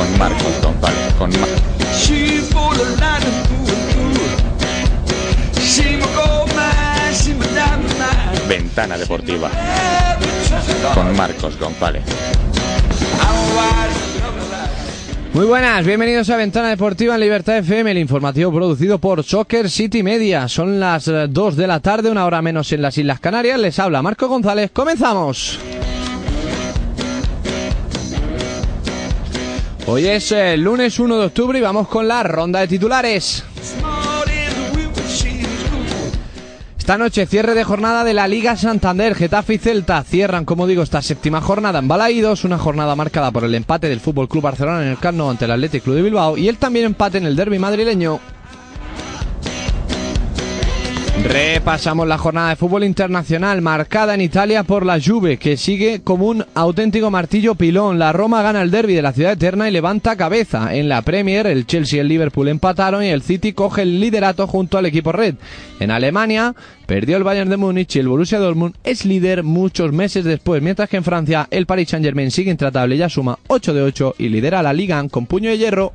Con Marcos González, con Mar Ventana Deportiva con Marcos González. Muy buenas, bienvenidos a Ventana Deportiva en Libertad FM, el informativo producido por Soccer City Media. Son las 2 de la tarde, una hora menos en las Islas Canarias. Les habla Marco González. Comenzamos. Hoy es el lunes 1 de octubre y vamos con la ronda de titulares. Esta noche cierre de jornada de la Liga Santander. Getafe y Celta cierran, como digo, esta séptima jornada en Balaídos, una jornada marcada por el empate del Fútbol Club Barcelona en el Camp ante el Athletic Club de Bilbao y el también empate en el derby madrileño Repasamos la jornada de fútbol internacional marcada en Italia por la Juve, que sigue como un auténtico martillo pilón. La Roma gana el derby de la ciudad eterna y levanta cabeza. En la Premier, el Chelsea y el Liverpool empataron y el City coge el liderato junto al equipo red. En Alemania, perdió el Bayern de Múnich y el Borussia Dortmund es líder muchos meses después, mientras que en Francia, el Paris Saint-Germain sigue intratable ya suma 8 de 8 y lidera la Liga con puño de hierro.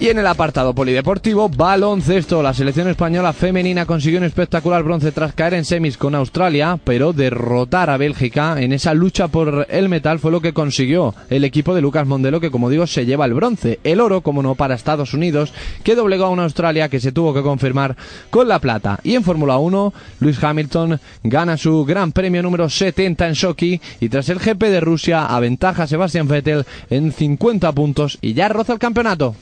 Y en el apartado polideportivo, baloncesto. La selección española femenina consiguió un espectacular bronce tras caer en semis con Australia, pero derrotar a Bélgica en esa lucha por el metal fue lo que consiguió el equipo de Lucas Mondelo, que como digo se lleva el bronce. El oro, como no, para Estados Unidos, que doblegó a una Australia que se tuvo que confirmar con la plata. Y en Fórmula 1, Luis Hamilton gana su gran premio número 70 en Sochi y tras el GP de Rusia aventaja a Sebastian Vettel en 50 puntos y ya roza el campeonato.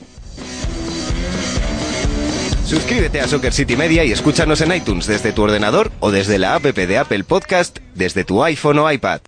Suscríbete a Soccer City Media y escúchanos en iTunes desde tu ordenador o desde la app de Apple Podcast desde tu iPhone o iPad.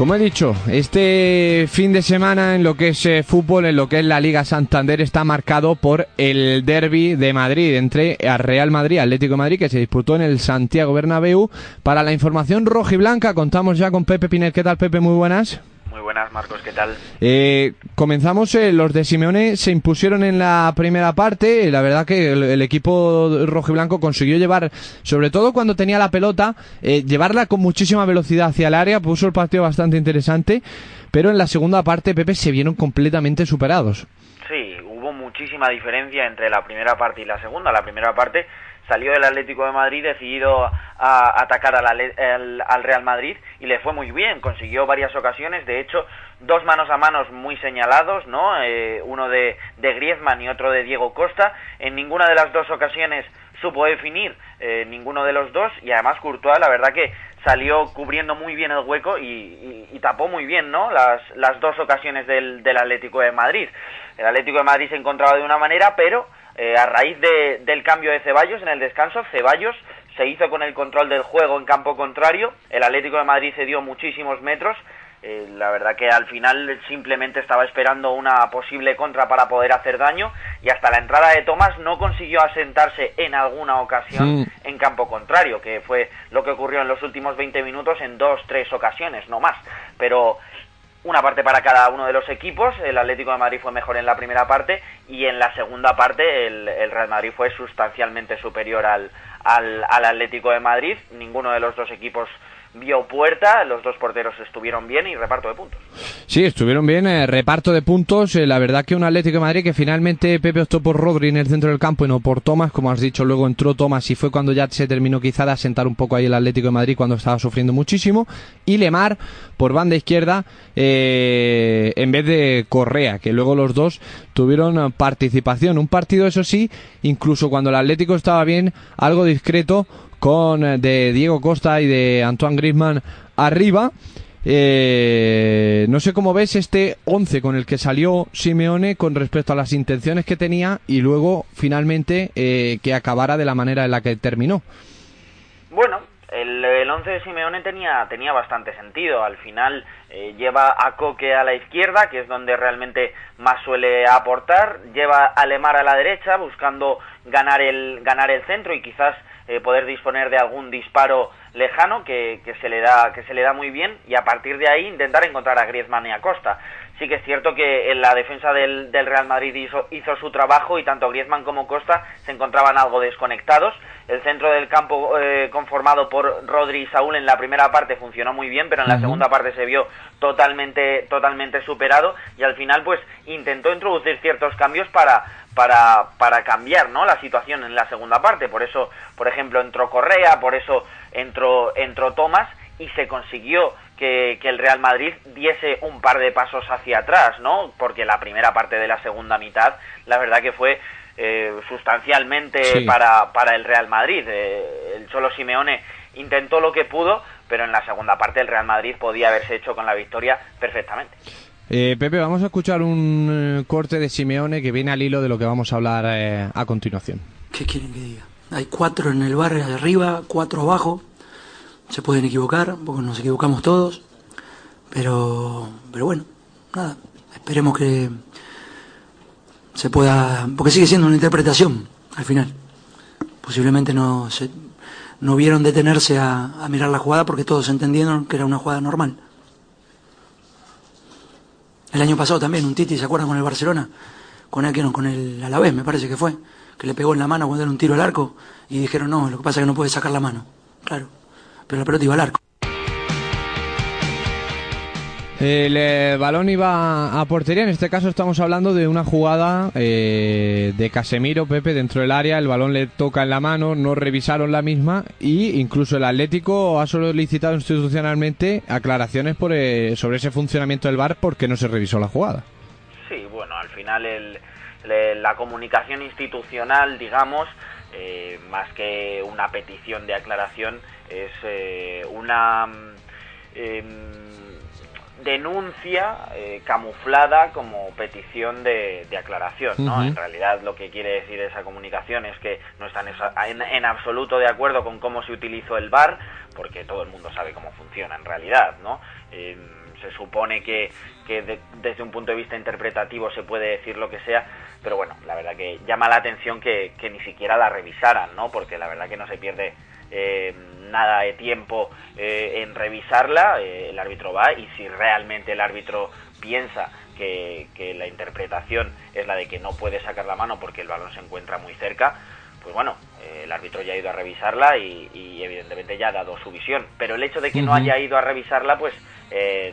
Como he dicho, este fin de semana en lo que es eh, fútbol, en lo que es la Liga Santander, está marcado por el derby de Madrid entre Real Madrid y Atlético Madrid, que se disputó en el Santiago Bernabéu. Para la información roja y blanca, contamos ya con Pepe Pinel. ¿Qué tal, Pepe? Muy buenas. Muy buenas, Marcos, ¿qué tal? Eh, comenzamos, eh, los de Simeone se impusieron en la primera parte, la verdad que el, equipo rojo y blanco consiguió llevar, sobre todo cuando tenía la pelota, eh, llevarla con muchísima velocidad hacia el área, puso el partido bastante interesante, pero en la segunda parte, Pepe, se vieron completamente superados. Sí, hubo muchísima diferencia entre la primera parte y la segunda. La primera parte salió del Atlético de Madrid decidido a atacar al, Real Madrid y le fue muy bien, consiguió varias ocasiones, de hecho, dos manos a manos muy señalados, ¿no? Eh, uno de, de Griezmann y otro de Diego Costa, en ninguna de las dos ocasiones supo definir eh, ninguno de los dos y además Courtois la verdad que salió cubriendo muy bien el hueco y, tapó muy bien ¿no? las, las dos ocasiones del, del Atlético de Madrid. El Atlético de Madrid se encontraba de una manera, pero eh, a raíz de, del cambio de Ceballos en el descanso, Ceballos se hizo con el control del juego en campo contrario, el Atlético de Madrid cedió muchísimos metros, eh, la verdad que al final simplemente estaba esperando una posible contra para poder hacer daño y hasta la entrada de Tomás no consiguió asentarse en alguna ocasión en campo contrario, que fue lo que ocurrió en los últimos 20 minutos en dos, tres ocasiones, no más. Pero una parte para cada uno de los equipos. El Atlético de Madrid fue mejor en la primera parte y en la segunda parte el, Real Madrid fue sustancialmente superior al, al, Atlético de Madrid. Ninguno de los dos equipos vio puerta, los dos porteros estuvieron bien y reparto de puntos. Sí, estuvieron bien, eh, reparto de puntos. eh, la verdad que un Atlético de Madrid que finalmente Pepe optó por Rodri en el centro del campo y no por Tomás, como has dicho, luego entró Tomás y fue cuando ya se terminó quizá de asentar un poco ahí el Atlético de Madrid cuando estaba sufriendo muchísimo. Y Lemar por banda izquierda eh, en vez de Correa, que luego los dos tuvieron eh, participación. Un partido, eso sí, incluso cuando el Atlético estaba bien, algo discreto con eh, de Diego Costa y de Antoine Griezmann arriba. Eh, no sé cómo ves este 11 con el que salió Simeone con respecto a las intenciones que tenía y luego finalmente eh, que acabara de la manera en la que terminó. Bueno, el, el 11 de Simeone tenía, tenía bastante sentido. Al final lleva a Coque a la izquierda, que es donde realmente más suele aportar. Lleva a Lemar a la derecha, buscando ganar el, ganar el centro y quizás eh, poder disponer de algún disparo lejano que, que, se le da, que se le da muy bien. Y a partir de ahí intentar encontrar a Griezmann y a Costa. Sí que es cierto que en la defensa del, del Real Madrid hizo, hizo su trabajo y tanto Griezmann como Costa se encontraban algo desconectados. El centro del campo eh, conformado por Rodri y Saúl en la primera parte funcionó muy bien, pero en la segunda parte se vio totalmente, totalmente superado y al final pues intentó introducir ciertos cambios para, para, para cambiar ¿no? la situación en la segunda parte. Por eso, por ejemplo, entró Correa, por eso entró, entró Tomás y se consiguió que, que el Real Madrid diese un par de pasos hacia atrás, ¿no? Porque la primera parte de la segunda mitad, la verdad que fue eh, sustancialmente Sí. para, para el Real Madrid. Eh, el Cholo Simeone intentó lo que pudo, pero en la segunda parte el Real Madrid podía haberse hecho con la victoria perfectamente. Eh, Pepe, vamos a escuchar un eh, corte de Simeone que viene al hilo de lo que vamos a hablar eh, a continuación. ¿Qué quieren que diga? Hay cuatro en el barrio de arriba, cuatro abajo. Se pueden equivocar, porque nos equivocamos todos. Pero, pero bueno, nada. Esperemos que se pueda. Porque sigue siendo una interpretación al final. Posiblemente no, se, no vieron detenerse a, a mirar la jugada porque todos entendieron que era una jugada normal. El año pasado también, un Titi, ¿se acuerdan con el Barcelona? Con el con el Alavés, me parece que fue, que le pegó en la mano cuando era un tiro al arco y dijeron, no, lo que pasa es que no puede sacar la mano. Claro, pero la pelota iba al arco. El eh, balón iba a portería, en este caso estamos hablando de una jugada eh, de Casemiro, Pepe, dentro del área, el balón le toca en la mano, no revisaron la misma. Y incluso el Atlético ha solicitado institucionalmente aclaraciones por, eh, sobre ese funcionamiento del VAR porque no se revisó la jugada. Sí, bueno, al final el, la comunicación institucional, digamos, eh, más que una petición de aclaración, es eh, una em, denuncia eh, camuflada como petición de, de aclaración, ¿no? En realidad lo que quiere decir esa comunicación es que no están en, en absoluto de acuerdo con cómo se utilizó el VAR, porque todo el mundo sabe cómo funciona en realidad, ¿no? Em, se supone que, que de- desde un punto de vista interpretativo se puede decir lo que sea, pero bueno, la verdad que llama la atención que, que ni siquiera la revisaran, ¿no? Porque la verdad que no se pierde eh, nada de tiempo eh, en revisarla, eh, el árbitro va y si realmente el árbitro piensa que, que la interpretación es la de que no puede sacar la mano porque el balón se encuentra muy cerca, pues bueno, eh, el árbitro ya ha ido a revisarla y, y evidentemente ya ha dado su visión. Pero el hecho de que no haya ido a revisarla, pues eh,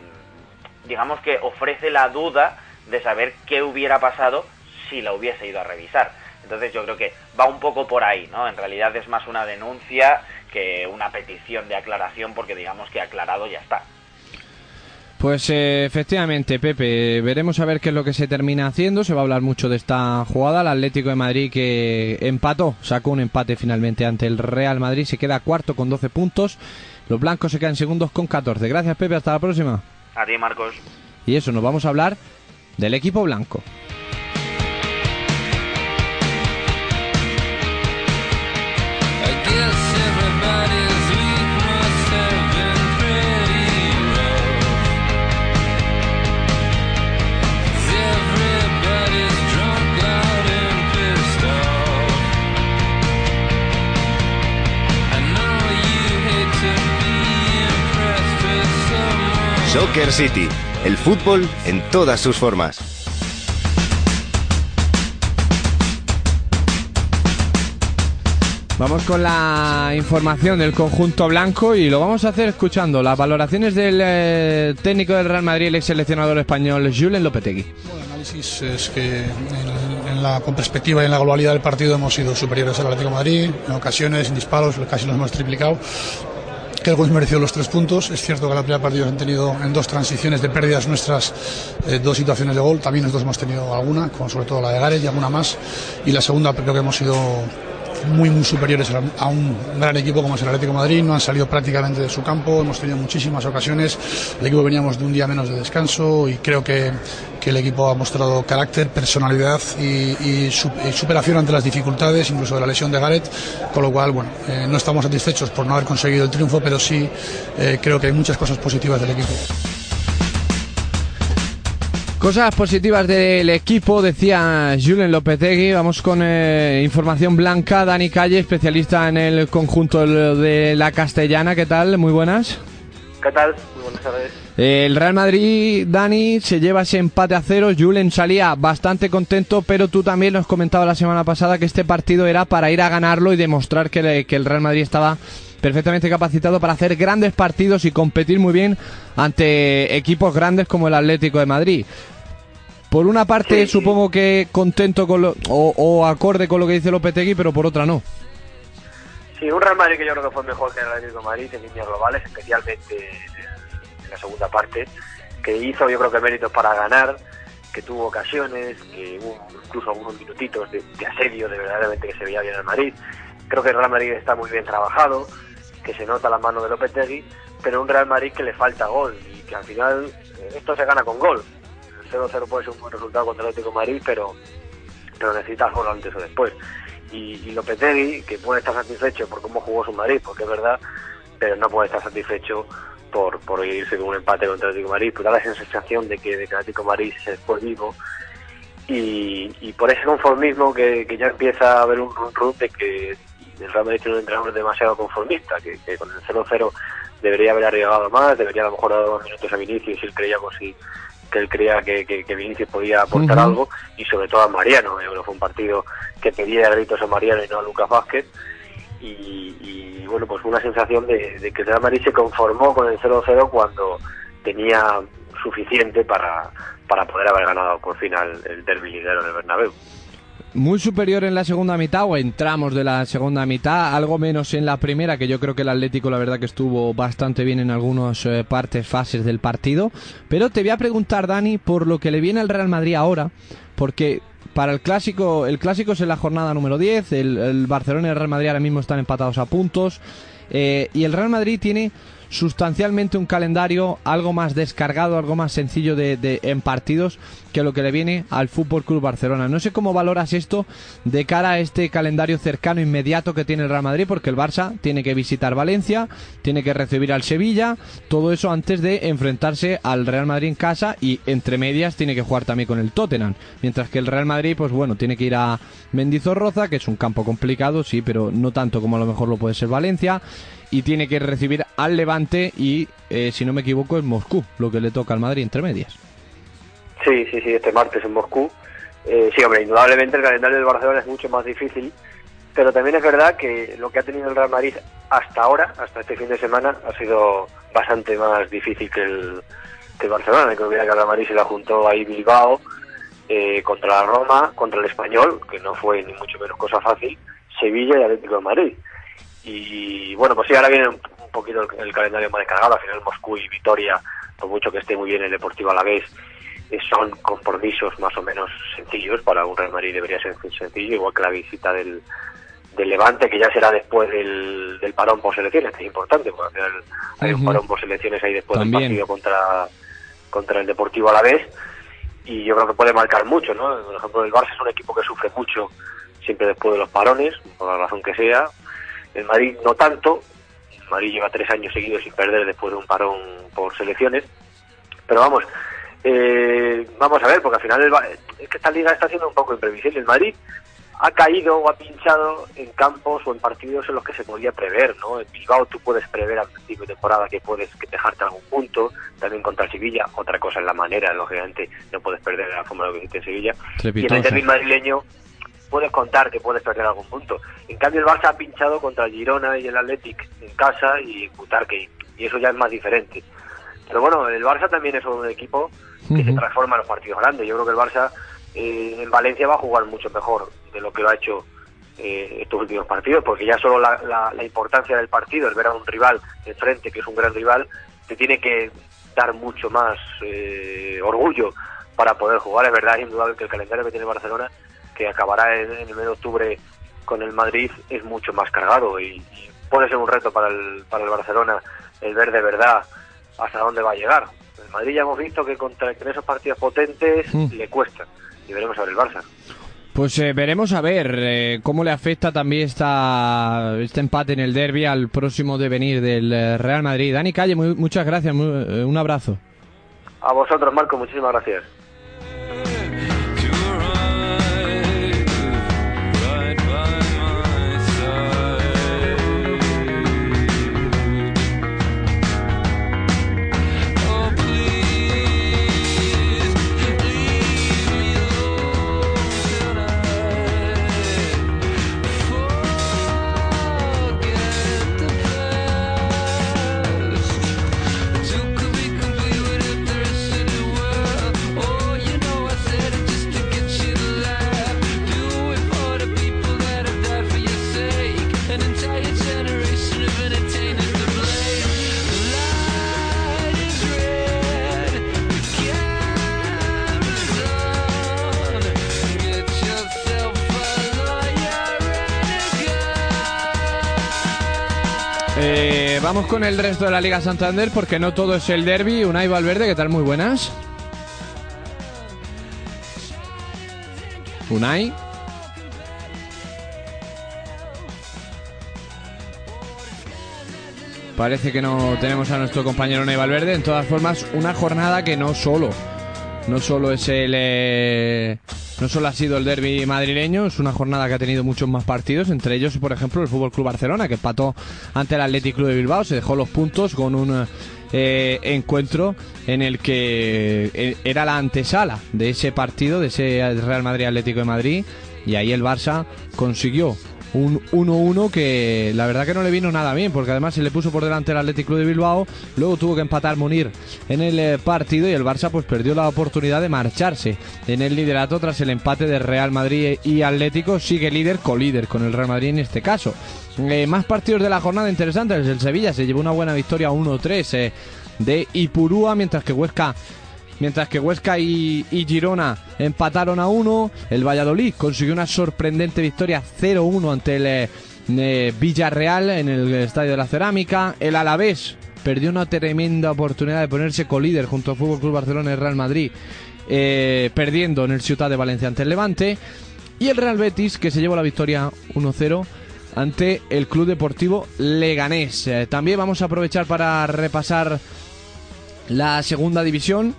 digamos que ofrece la duda de saber qué hubiera pasado si la hubiese ido a revisar. Entonces yo creo que va un poco por ahí, ¿no? En realidad es más una denuncia que una petición de aclaración porque digamos que aclarado ya está. Pues eh, efectivamente, Pepe, veremos a ver qué es lo que se termina haciendo. Se va a hablar mucho de esta jugada. El Atlético de Madrid que empató, sacó un empate finalmente ante el Real Madrid. Se queda cuarto con 12 puntos. Los blancos se quedan segundos con 14. Gracias, Pepe. Hasta la próxima. A ti, Marcos. Y eso, nos vamos a hablar del equipo blanco. Soccer City, el fútbol en todas sus formas. Vamos con la información del conjunto blanco y lo vamos a hacer escuchando las valoraciones del eh, técnico del Real Madrid, el ex seleccionador español Julen Lopetegui. Bueno, el análisis es que en, en la, con perspectiva y en la globalidad del partido hemos sido superiores al Atlético de Madrid, en ocasiones, en disparos, casi los hemos triplicado. Que el Gois mereció los tres puntos. Es cierto que la primera partida han tenido en dos transiciones de pérdidas nuestras eh, dos situaciones de gol. También nosotros hemos tenido alguna, como sobre todo la de Gareth y alguna más. Y la segunda creo que hemos sido muy muy superiores a un gran equipo como es el Atlético Madrid, no han salido prácticamente de su campo, hemos tenido muchísimas ocasiones, el equipo veníamos de un día menos de descanso y creo que, que el equipo ha mostrado carácter, personalidad y, superación ante las dificultades, incluso de la lesión de Gareth, con lo cual, bueno, eh, no estamos satisfechos por no haber conseguido el triunfo, pero sí eh, creo que hay muchas cosas positivas del equipo. Cosas positivas del equipo, decía Julen Lopetegui. Vamos con eh, información blanca. Dani Calle, especialista en el conjunto de la Castellana. ¿Qué tal? Muy buenas. ¿Qué tal? Muy buenas tardes. El Real Madrid, Dani, se lleva ese empate a cero. Julen salía bastante contento, pero tú también nos comentabas la semana pasada que este partido era para ir a ganarlo y demostrar que, que el Real Madrid estaba perfectamente capacitado para hacer grandes partidos y competir muy bien ante equipos grandes como el Atlético de Madrid. Por una parte, sí, supongo que contento con lo, o, o, acorde con lo que dice Lopetegui, pero por otra no. Sí, un Real Madrid que yo creo que fue mejor que el Atlético de Madrid en líneas globales, especialmente en la segunda parte, que hizo yo creo que méritos para ganar, que tuvo ocasiones, que hubo incluso algunos minutitos de, de asedio de verdaderamente que se veía bien el Madrid. Creo que el Real Madrid está muy bien trabajado, que se nota la mano de Lopetegui, pero un Real Madrid que le falta gol y que al final eh, esto se gana con gol. El 0-0 puede ser un buen resultado contra el Atlético de Madrid, pero, pero necesitas gol antes o después. Y, Lopetegui, que puede estar satisfecho por cómo jugó su Madrid, porque es verdad, pero no puede estar satisfecho por, por irse con un empate contra el Atlético de Madrid, pues da la sensación de que, de el Atlético de Madrid se fue vivo y, y por ese conformismo que, que ya empieza a haber un run, run de que el Real Madrid tiene un entrenador demasiado conformista, que, que con el 0-0 debería haber arriesgado más, debería a lo mejor dar dos minutos a Vinicius si él creía si, que él creía que, que, que Vinicius podía aportar uh -huh. algo, y sobre todo a Mariano, bueno, fue un partido que pedía gritos a Mariano y no a Lucas Vázquez, y, y bueno, pues una sensación de, de que el Real Madrid se conformó con el 0-0 cuando tenía suficiente para, para poder haber ganado por fin el, el derbi liguero del Bernabéu muy superior en la segunda mitad o entramos de la segunda mitad, algo menos en la primera, que yo creo que el Atlético la verdad que estuvo bastante bien en algunas eh, partes, fases del partido. Pero te voy a preguntar, Dani, por lo que le viene al Real Madrid ahora, porque para el clásico, el clásico es en la jornada número 10, el, el Barcelona y el Real Madrid ahora mismo están empatados a puntos, eh, y el Real Madrid tiene sustancialmente un calendario algo más descargado, algo más sencillo de, en partidos que lo que le viene al Fútbol Club Barcelona. No sé cómo valoras esto de cara a este calendario cercano inmediato que tiene el Real Madrid, porque el Barça tiene que visitar Valencia, tiene que recibir al Sevilla, todo eso antes de enfrentarse al Real Madrid en casa y entre medias tiene que jugar también con el Tottenham, mientras que el Real Madrid, pues bueno, tiene que ir a Mendizorroza, que es un campo complicado, sí, pero no tanto como a lo mejor lo puede ser Valencia y tiene que recibir al Levante y, eh, si no me equivoco, es Moscú, lo que le toca al Madrid entre medias. Sí, sí, sí, este martes en Moscú. Eh, sí, hombre, indudablemente el calendario del Barcelona es mucho más difícil, pero también es verdad que lo que ha tenido el Real Madrid hasta ahora, hasta este fin de semana, ha sido bastante más difícil que el, que el Barcelona. Olvidar que el Real Madrid se la juntó ahí Bilbao eh, contra la Roma, contra el Español, que no fue ni mucho menos cosa fácil, Sevilla y Atlético de Madrid y bueno, pues sí, ahora viene un, un poquito el, el, calendario más descargado, al final Moscú y Vitoria, por mucho que esté muy bien el Deportivo a la vez, eh, son compromisos más o menos sencillos, para un Real Madrid debería ser sencillo, igual que la visita del, del Levante, que ya será después del, del parón por selecciones, que es importante, porque al final hay un parón por selecciones ahí después También. del partido contra, contra el Deportivo a la vez, y yo creo que puede marcar mucho, ¿no? Por ejemplo, el Barça es un equipo que sufre mucho siempre después de los parones, por la razón que sea, el Madrid no tanto, el Madrid lleva tres años seguidos sin perder después de un parón por selecciones, pero vamos, eh, vamos a ver, porque al final el, es que esta liga está siendo un poco imprevisible. El Madrid ha caído o ha pinchado en campos o en partidos en los que se podía prever, ¿no? En Bilbao tú puedes prever al principio de temporada que puedes que dejarte algún punto, también contra el Sevilla, otra cosa es la manera, lógicamente no puedes perder la forma de lo que hiciste en Sevilla. Y en el madrileño puedes contar que puedes perder algún punto. En cambio, el Barça ha pinchado contra el Girona y el Athletic en casa y Butarque, y eso ya es más diferente. Pero bueno, el Barça también es un equipo que se transforma en los partidos grandes. Yo creo que el Barça eh, en Valencia va a jugar mucho mejor de lo que lo ha hecho eh, estos últimos partidos, porque ya solo la, la, la, importancia del partido, el ver a un rival enfrente, que es un gran rival, te tiene que dar mucho más eh, orgullo para poder jugar. Es verdad, es indudable que el calendario que tiene Barcelona, que acabará en, en el mes de octubre con el Madrid, es mucho más cargado y, y, puede ser un reto para el, para el Barcelona el ver de verdad hasta dónde va a llegar. El Madrid ya hemos visto que contra en esos partidos potentes Mm. le cuesta y veremos a ver el Barça. Pues eh, veremos a ver eh, cómo le afecta también esta, este empate en el derby al próximo devenir del eh, Real Madrid. Dani Calle, muy- muchas gracias, muy- eh, un abrazo. A vosotros, Marco, muchísimas gracias. Con el resto de la Liga Santander porque no todo es el derby. Unai Valverde, ¿qué tal? Muy buenas. Unai. Parece que no tenemos a nuestro compañero Unai Valverde. En todas formas, una jornada que no solo, no solo es el, eh, no solo ha sido el derby madrileño, es una jornada que ha tenido muchos más partidos, entre ellos, por ejemplo, el Fútbol Club Barcelona, que empató ante el Athletic Club de Bilbao, se dejó los puntos con un eh, encuentro en el que eh, era la antesala de ese partido, de ese Real Madrid Atlético de Madrid, y ahí el Barça consiguió un 1-1 que la verdad que no le vino nada bien, porque además se le puso por delante el Athletic Club de Bilbao, luego tuvo que empatar Munir en el eh, partido y el Barça pues perdió la oportunidad de marcharse en el liderato tras el empate de Real Madrid y Atlético, sigue líder, colíder con el Real Madrid en este caso. Eh, más partidos de la jornada interesantes, el Sevilla se llevó una buena victoria 1-3 eh, de Ipurúa, mientras que Huesca Mientras que Huesca y, Girona empataron a 1, el Valladolid consiguió una sorprendente victoria 0-1 ante el eh, eh, Villarreal en el Estadio de la Cerámica. El Alavés perdió una tremenda oportunidad de ponerse colíder junto al Fútbol Club Barcelona y Real Madrid, eh, perdiendo en el Ciudad de Valencia ante el Levante. Y el Real Betis que se llevó la victoria 1-0 ante el Club Deportivo Leganés. También vamos a aprovechar para repasar la segunda división.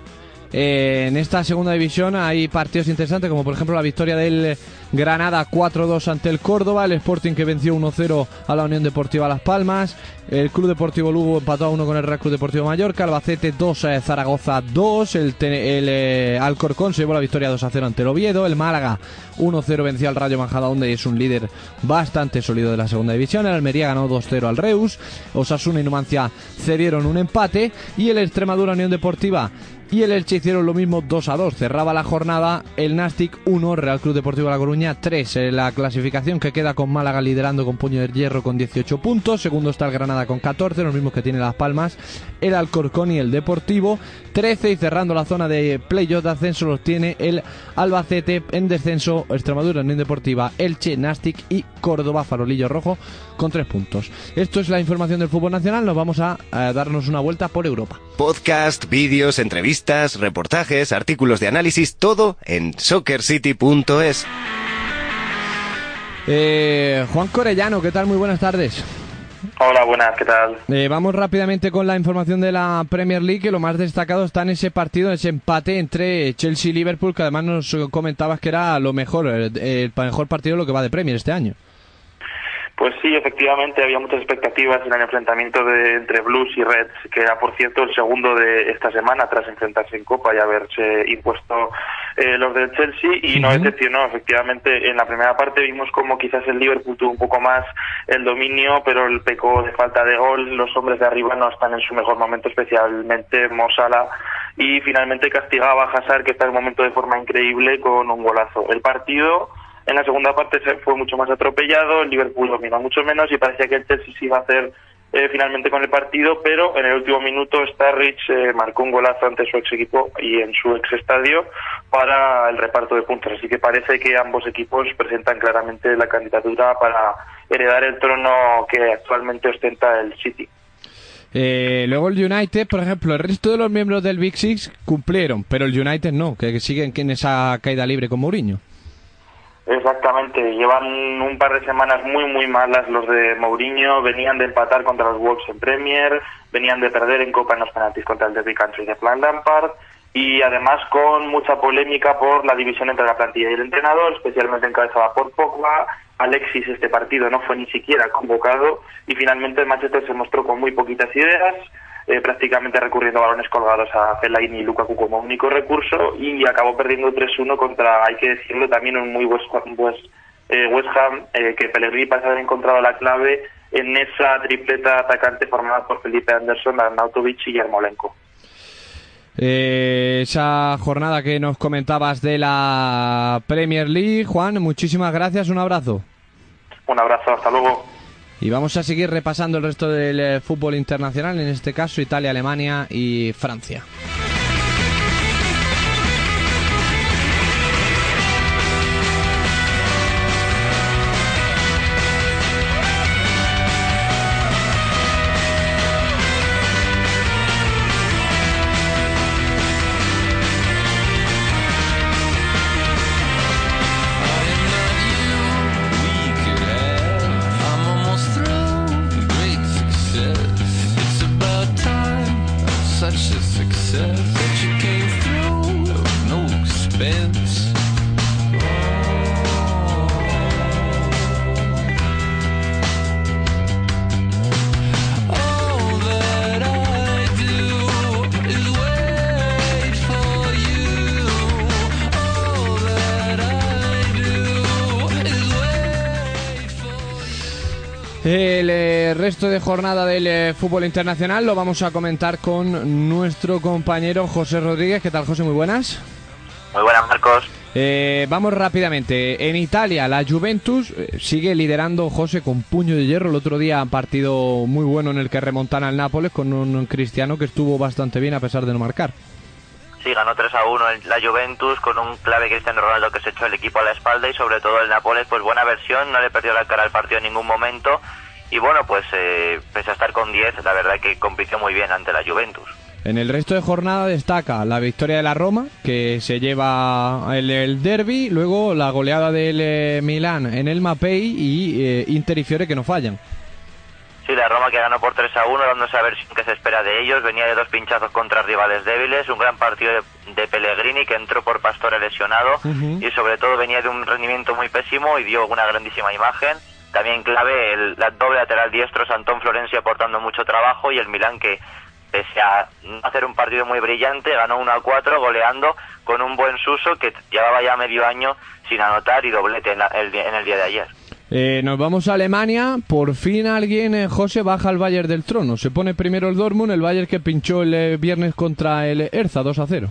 Eh, en esta segunda división hay partidos interesantes como por ejemplo la victoria del Granada 4-2 ante el Córdoba, el Sporting que venció 1-0 a la Unión Deportiva Las Palmas, el Club Deportivo Lugo empató a 1 con el Real Club Deportivo Mallorca, Albacete 2 a Zaragoza 2, el, el eh, Alcorcón se llevó la victoria 2-0 ante el Oviedo, el Málaga 1-0 venció al Rayo Majadahonda y es un líder bastante sólido de la segunda división, el Almería ganó 2-0 al Reus, Osasuna y Numancia cedieron un empate y el Extremadura Unión Deportiva y el Elche hicieron lo mismo 2 a 2. Cerraba la jornada el Nastic 1, Real Club Deportivo La Coruña 3. En la clasificación que queda con Málaga liderando con puño de hierro con 18 puntos. Segundo está el Granada con 14, los mismos que tiene Las Palmas. El Alcorcón y el Deportivo 13. Y cerrando la zona de playoff de ascenso los tiene el Albacete en descenso. Extremadura Unión Deportiva, Elche, Nastic y Córdoba Farolillo Rojo con 3 puntos. Esto es la información del fútbol nacional. Nos vamos a, a darnos una vuelta por Europa. Podcast, vídeos, entrevistas, reportajes, artículos de análisis, todo en soccercity.es. Eh, Juan Corellano, ¿qué tal? Muy buenas tardes. Hola, buenas, ¿qué tal? Eh, vamos rápidamente con la información de la Premier League, que lo más destacado está en ese partido, en ese empate entre Chelsea y Liverpool, que además nos comentabas que era lo mejor, el, el mejor partido de lo que va de Premier este año. Pues sí, efectivamente había muchas expectativas en el enfrentamiento de, entre Blues y Reds, que era por cierto el segundo de esta semana tras enfrentarse en Copa y haberse impuesto eh, los del Chelsea y no decepcionó. Efectivamente, en la primera parte vimos como quizás el Liverpool tuvo un poco más el dominio, pero el pecó de falta de gol. Los hombres de arriba no están en su mejor momento, especialmente Mosala y finalmente castigaba a Hazard que está en un momento de forma increíble con un golazo. El partido en la segunda parte se fue mucho más atropellado, el Liverpool dominó mucho menos y parecía que el Chelsea se iba a hacer eh, finalmente con el partido, pero en el último minuto Starrich eh, marcó un golazo ante su ex equipo y en su ex estadio para el reparto de puntos. Así que parece que ambos equipos presentan claramente la candidatura para heredar el trono que actualmente ostenta el City. Eh, luego el United, por ejemplo, el resto de los miembros del Big Six cumplieron, pero el United no, que siguen en esa caída libre con Mourinho. Exactamente, llevan un par de semanas muy muy malas los de Mourinho, venían de empatar contra los Wolves en Premier, venían de perder en Copa en los penaltis contra el Derby Country de Plan Lampard y además con mucha polémica por la división entre la plantilla y el entrenador, especialmente encabezada por Pogba. Alexis este partido no fue ni siquiera convocado y finalmente el Manchester se mostró con muy poquitas ideas, eh, prácticamente recurriendo a balones colgados a Fellaini y Lukaku como único recurso y acabó perdiendo 3-1 contra, hay que decirlo, también un muy West, West, eh, West Ham, eh, que Pellegrini parece haber encontrado la clave en esa tripleta atacante formada por Felipe Anderson, Arnautovic y Yarmolenko. esa jornada que nos comentabas de la Premier League, Juan, muchísimas gracias, un abrazo. Un abrazo, hasta luego. Y vamos a seguir repasando el resto del eh, fútbol internacional, en este caso Italia, Alemania y Francia. Resto de jornada del eh, fútbol internacional lo vamos a comentar con nuestro compañero José Rodríguez. ¿Qué tal, José? Muy buenas. Muy buenas, Marcos. Eh, vamos rápidamente. En Italia, la Juventus sigue liderando José con puño de hierro. El otro día, partido muy bueno en el que remontan al Nápoles con un cristiano que estuvo bastante bien a pesar de no marcar. Sí, ganó 3 a 1 la Juventus con un clave Cristiano Ronaldo que se echó el equipo a la espalda y sobre todo el Nápoles, pues buena versión, no le perdió la cara al partido en ningún momento y bueno, pues eh, pese a estar con 10, la verdad que compitió muy bien ante la Juventus. En el resto de jornada destaca la victoria de la Roma, que se lleva el, derby, luego la goleada del eh, Milán en el Mapei y eh, Inter y Fiore que no fallan. Sí, la Roma que ganó por 3 a 1, dándose a ver qué se espera de ellos. Venía de dos pinchazos contra rivales débiles, un gran partido de, Pellegrini que entró por Pastore lesionado y sobre todo venía de un rendimiento muy pésimo y dio una grandísima imagen. También clave el la doble lateral diestro, Santón Florencio aportando mucho trabajo y el Milán que pese a hacer un partido muy brillante, ganó 1 a 4 goleando con un buen Suso que llevaba ya medio año sin anotar y doblete en el día de ayer. Eh, nos vamos a Alemania. Por fin alguien, eh, José, baja al Bayern del trono. Se pone primero el Dortmund, el Bayern que pinchó el eh, viernes contra el Erza 2 a 0.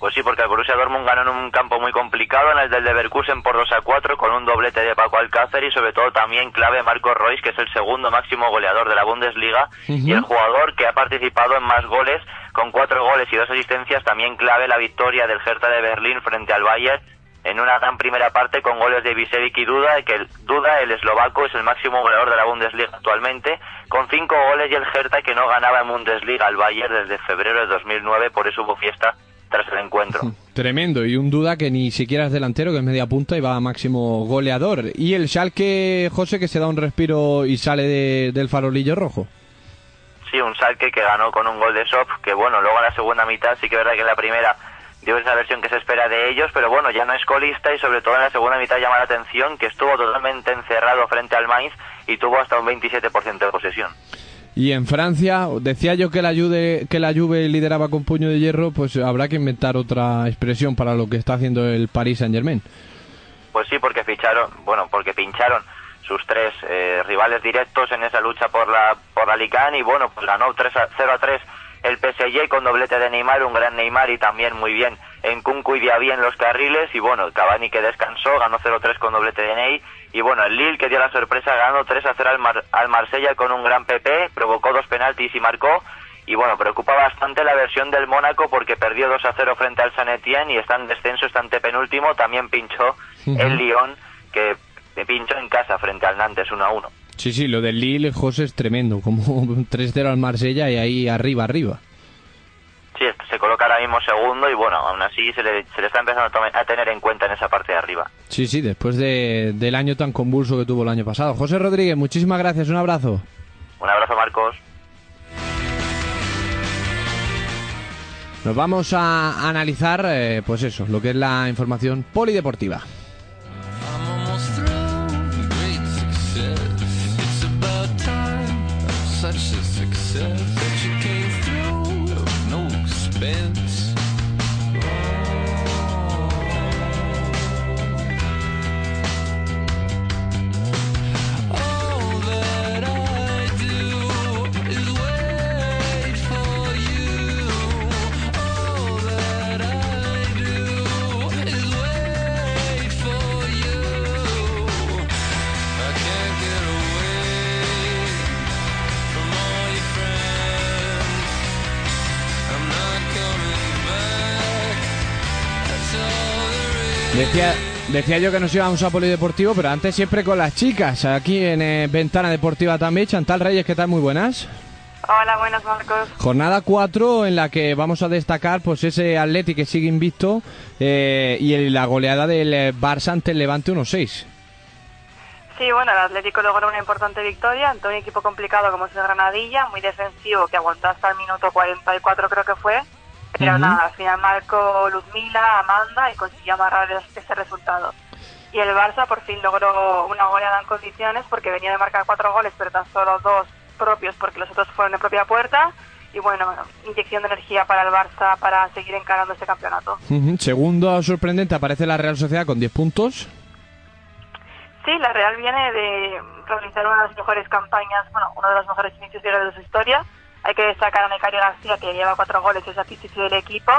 Pues sí, porque el Borussia Dortmund ganó en un campo muy complicado, en el del Leverkusen por 2 a 4, con un doblete de Paco Alcácer y sobre todo también clave Marco Royce, que es el segundo máximo goleador de la Bundesliga. Y el jugador que ha participado en más goles, con cuatro goles y dos asistencias, también clave la victoria del Hertha de Berlín frente al Bayern en una gran primera parte con goles de Visevic y Duda, que el, Duda, el eslovaco, es el máximo goleador de la Bundesliga actualmente, con cinco goles y el Hertha que no ganaba en Bundesliga al Bayern desde febrero de 2009, por eso hubo fiesta tras el encuentro. Tremendo, y un Duda que ni siquiera es delantero, que es media punta y va a máximo goleador. Y el Schalke, José, que se da un respiro y sale del farolillo rojo. Sí, un Schalke que ganó con un gol de Sop, que bueno, luego en la segunda mitad sí que es verdad que en la primera dio esa versión que se espera de ellos, pero bueno, ya no es colista y sobre todo en la segunda mitad llama la atención que estuvo totalmente encerrado frente al Mainz y tuvo hasta un 27% de posesión. Y en Francia, decía yo que la, Juve, que la Juve lideraba con puño de hierro, pues habrá que inventar otra expresión para lo que está haciendo el Paris Saint-Germain. Pues sí, porque ficharon, bueno, porque pincharon sus tres eh, rivales directos en esa lucha por la por la y bueno, pues ganó 3 a, 0 a 3 el PSG con doblete de Neymar, un gran Neymar y también muy bien en Kunku y Diaby en los carriles y bueno, Cavani que descansó, ganó 0-3 con doblete de Ney y bueno, el Lille que dio la sorpresa ganó 3-0 al, Mar al Marsella con un gran PP, provocó dos penaltis y marcó y bueno, preocupa bastante la versión del Mónaco porque perdió 2 a 0 frente al San Etienne y está en descenso, está penúltimo, también pinchó el Lyon que pinchó en casa frente al Nantes 1 a 1. Sí, sí, lo del Lille, José, es tremendo, como 3-0 al Marsella y ahí arriba, arriba. Sí, se coloca ahora mismo segundo y bueno, aún así se le, se le está empezando a, tener en cuenta en esa parte de arriba. Sí, sí, después de, del año tan convulso que tuvo el año pasado. José Rodríguez, muchísimas gracias, un abrazo. Un abrazo, Marcos. Nos vamos a analizar, eh, pues eso, lo que es la información polideportiva. Decía, decía yo que nos íbamos a Polideportivo, pero antes siempre con las chicas. Aquí en eh, Ventana Deportiva también. Chantal Reyes, ¿qué tal? Muy buenas. Hola, buenas Marcos. Jornada 4 en la que vamos a destacar pues ese Atleti que sigue invicto eh, y la goleada del eh, Barça ante el Levante 1-6. Sí, bueno, el Atlético logró una importante victoria ante un equipo complicado como es el Granadilla, muy defensivo, que aguantó hasta el minuto 44 creo que fue, pero nada, al final marcó Luzmila, Amanda y consiguió amarrar ese resultado. Y el Barça por fin logró una goleada en condiciones porque venía de marcar cuatro goles, pero tan solo dos propios porque los otros fueron de propia puerta. Y bueno, inyección de energía para el Barça para seguir encarando este campeonato. Segundo sorprendente aparece la Real Sociedad con 10 puntos. Sí, la Real viene de realizar una de las mejores campañas, bueno, uno de los mejores inicios de su historia hay que destacar a Necario García, que lleva cuatro goles, es artístico del equipo.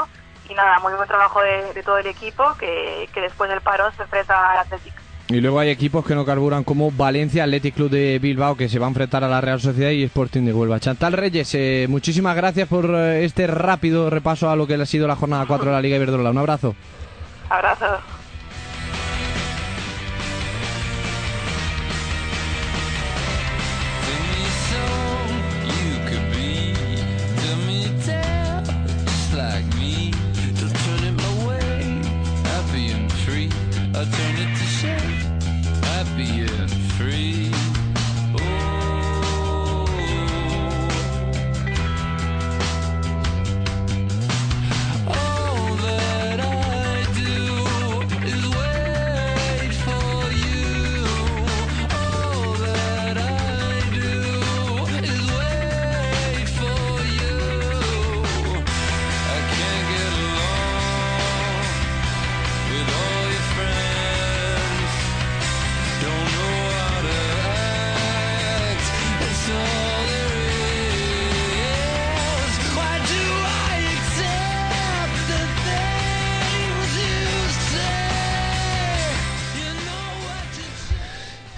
Y nada, muy buen trabajo de, todo el equipo, que, después del parón se enfrenta al Atlético. Y luego hay equipos que no carburan como Valencia, Athletic Club de Bilbao, que se va a enfrentar a la Real Sociedad y Sporting de Huelva. Chantal Reyes, eh, muchísimas gracias por eh, este rápido repaso a lo que ha sido la jornada 4 de la Liga Iberdrola. Un abrazo. Abrazo. I turn it to shit. Happier.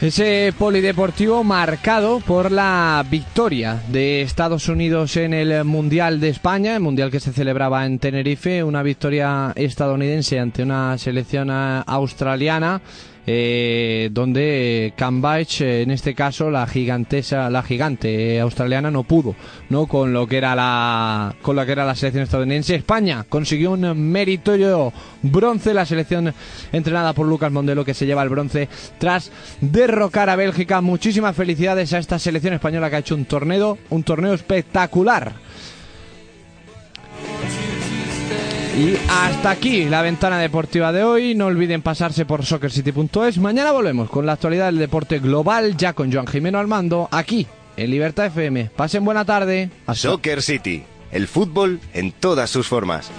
Ese polideportivo marcado por la victoria de Estados Unidos en el Mundial de España, el Mundial que se celebraba en Tenerife, una victoria estadounidense ante una selección australiana eh, donde Cambridge, en este caso la gigantesa, la gigante australiana no pudo, no con lo que era la con lo que era la selección estadounidense. España consiguió un meritorio bronce, la selección entrenada por Lucas Mondelo que se lleva el bronce tras derrocar a Bélgica. Muchísimas felicidades a esta selección española que ha hecho un torneo, un torneo espectacular. Y hasta aquí la ventana deportiva de hoy. No olviden pasarse por soccercity.es. Mañana volvemos con la actualidad del deporte global, ya con Joan Jimeno Armando, aquí en Libertad FM. Pasen buena tarde. Soccer City, el fútbol en todas sus formas.